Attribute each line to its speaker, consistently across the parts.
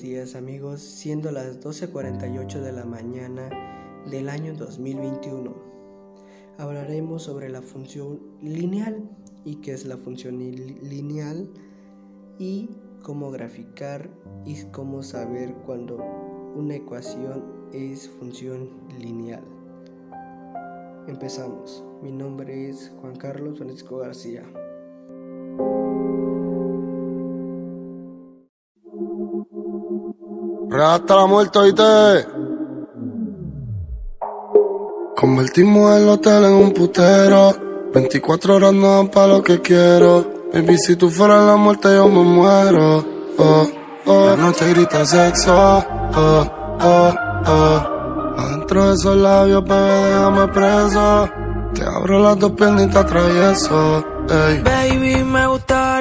Speaker 1: Días amigos, siendo las 12.48 de la mañana del año 2021. Hablaremos sobre la función lineal y qué es la función lineal y cómo graficar y cómo saber cuando una ecuación es función lineal. Empezamos. Mi nombre es Juan Carlos Francisco García.
Speaker 2: Hasta la muerte, oíste. Convertimos el hotel en un putero. 24 horas no dan pa' lo que quiero. Baby, si tú fueras la muerte, yo me muero. Oh, oh. La noche grita sexo. Oh, oh, oh. Adentro de esos labios, bebé, déjame preso. Te abro las dos piernas y te atravieso. Ey.
Speaker 3: Baby, me gustaría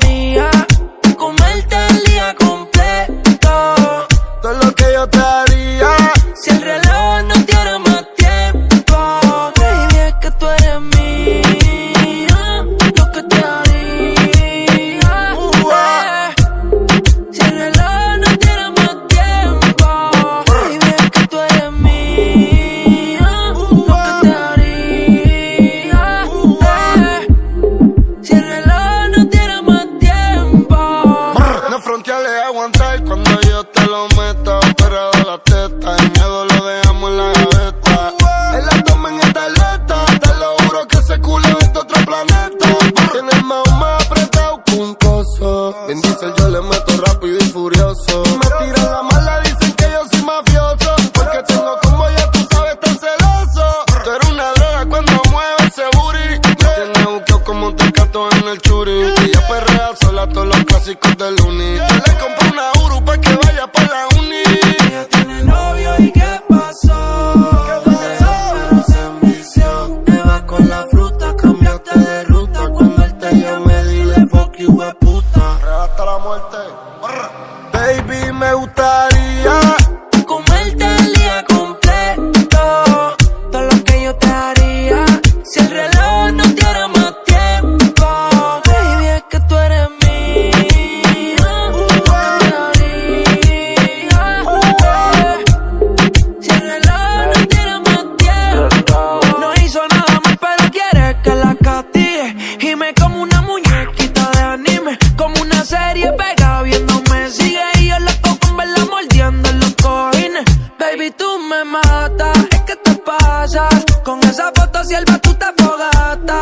Speaker 3: todos los clásicos del uni. Yo le compré una Uru pa' que vaya pa' la uni. Ella tiene novio y ¿qué pasó? ¿Qué pasó? Me ambición. Me vas con la fruta, cambiaste de ruta. Cuando él te llame, dile fuck you,
Speaker 2: puta. Regasta la muerte. Baby, me gustaría me
Speaker 3: mata, es que te pasas. Con esa foto si el batuta fogata.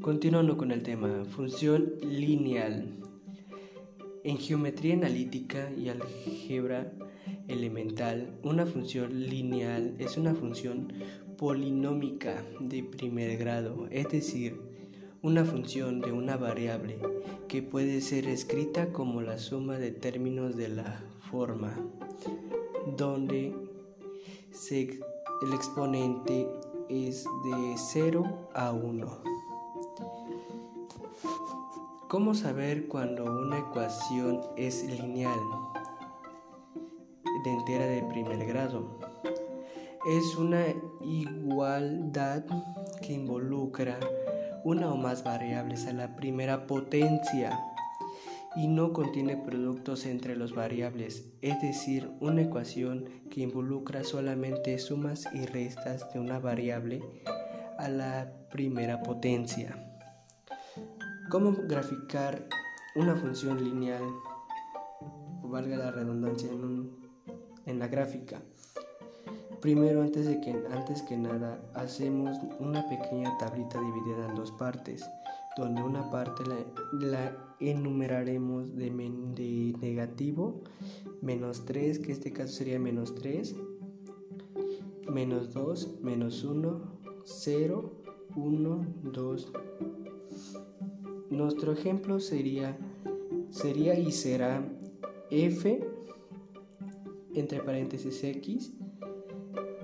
Speaker 1: Continuando con el tema, función lineal. En geometría analítica y álgebra elemental, una función lineal es una función polinómica de primer grado, es decir, una función de una variable que puede ser escrita como la suma de términos de la forma, donde el exponente es de 0 a 1. ¿Cómo saber cuando una ecuación es lineal entera de primer grado? Es una igualdad que involucra una o más variables a la primera potencia y no contiene productos entre los variables, es decir, una ecuación que involucra solamente sumas y restas de una variable a la primera potencia. ¿Cómo graficar una función lineal, valga la redundancia, en, un- en la gráfica? Primero, antes, de que, antes que nada, hacemos una pequeña tablita dividida en dos partes, donde una parte la, la enumeraremos de, men- de negativo, menos 3, que en este caso sería menos 3, menos 2, menos 1, 0, 1, 2. Nuestro ejemplo sería, sería y será f entre paréntesis x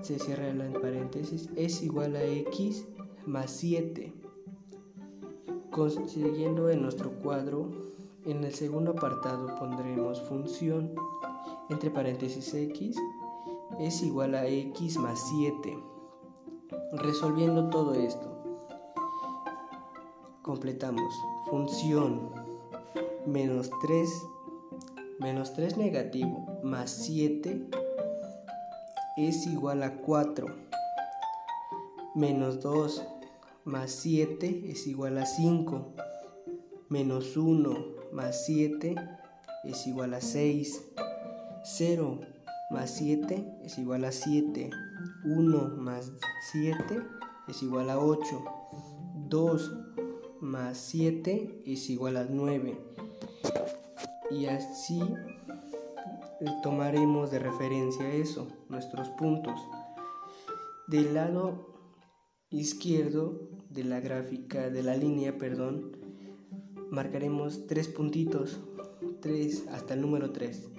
Speaker 1: se cierra la paréntesis, es igual a x más 7. Consiguiendo en nuestro cuadro, en el segundo apartado pondremos función entre paréntesis x es igual a x más 7. Resolviendo todo esto, completamos función menos 3 menos 3 negativo más 7 es igual a 4. Menos 2 más 7 es igual a 5. Menos 1 más 7 es igual a 6. 0 más 7 es igual a 7. 1 más 7 es igual a 8. 2 más 7 es igual a 9. Y así tomaremos de referencia eso, nuestros puntos. Del lado izquierdo de la gráfica, de la línea, perdón, marcaremos tres puntitos, tres hasta el número 3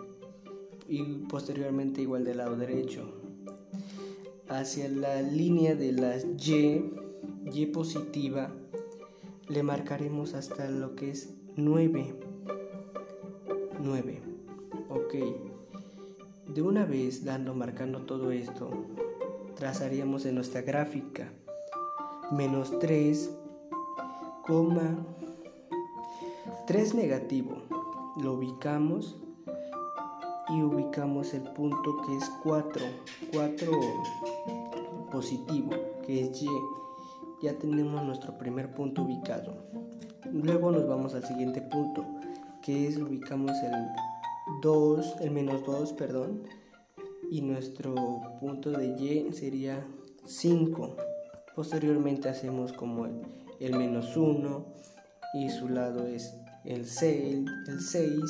Speaker 1: y posteriormente igual del lado derecho. Hacia la línea de las Y, Y positiva, le marcaremos hasta lo que es 9. 9. Ok. De una vez dando, marcando todo esto, trazaríamos en nuestra gráfica menos 3, coma 3 negativo. Lo ubicamos y ubicamos el punto que es 4, 4 positivo, que es Y. Ya tenemos nuestro primer punto ubicado. Luego nos vamos al siguiente punto, que ubicamos el 2, el menos 2, perdón, y nuestro punto de Y sería 5. Posteriormente hacemos como el, el menos 1 y su lado es el 6, el 6.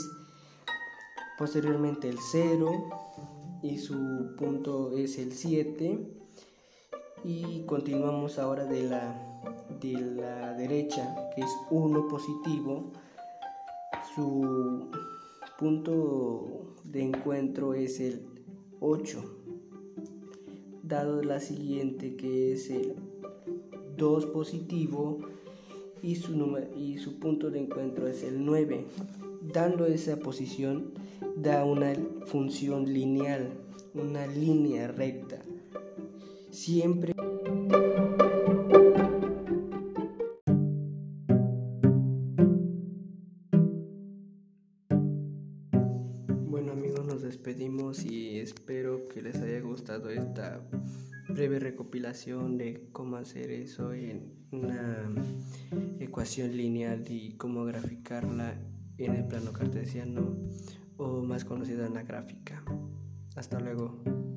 Speaker 1: Posteriormente el 0 y su punto es el 7. Y continuamos ahora de la, de la derecha, que es 1 positivo. Su punto de encuentro es el 8 dado la siguiente que es el 2 positivo y su, número, y su punto de encuentro es el 9 dando esa posición da una función lineal una línea recta. Siempre gustado esta breve recopilación de cómo hacer eso en una ecuación lineal y cómo graficarla en el plano cartesiano o más conocida en la gráfica. Hasta luego.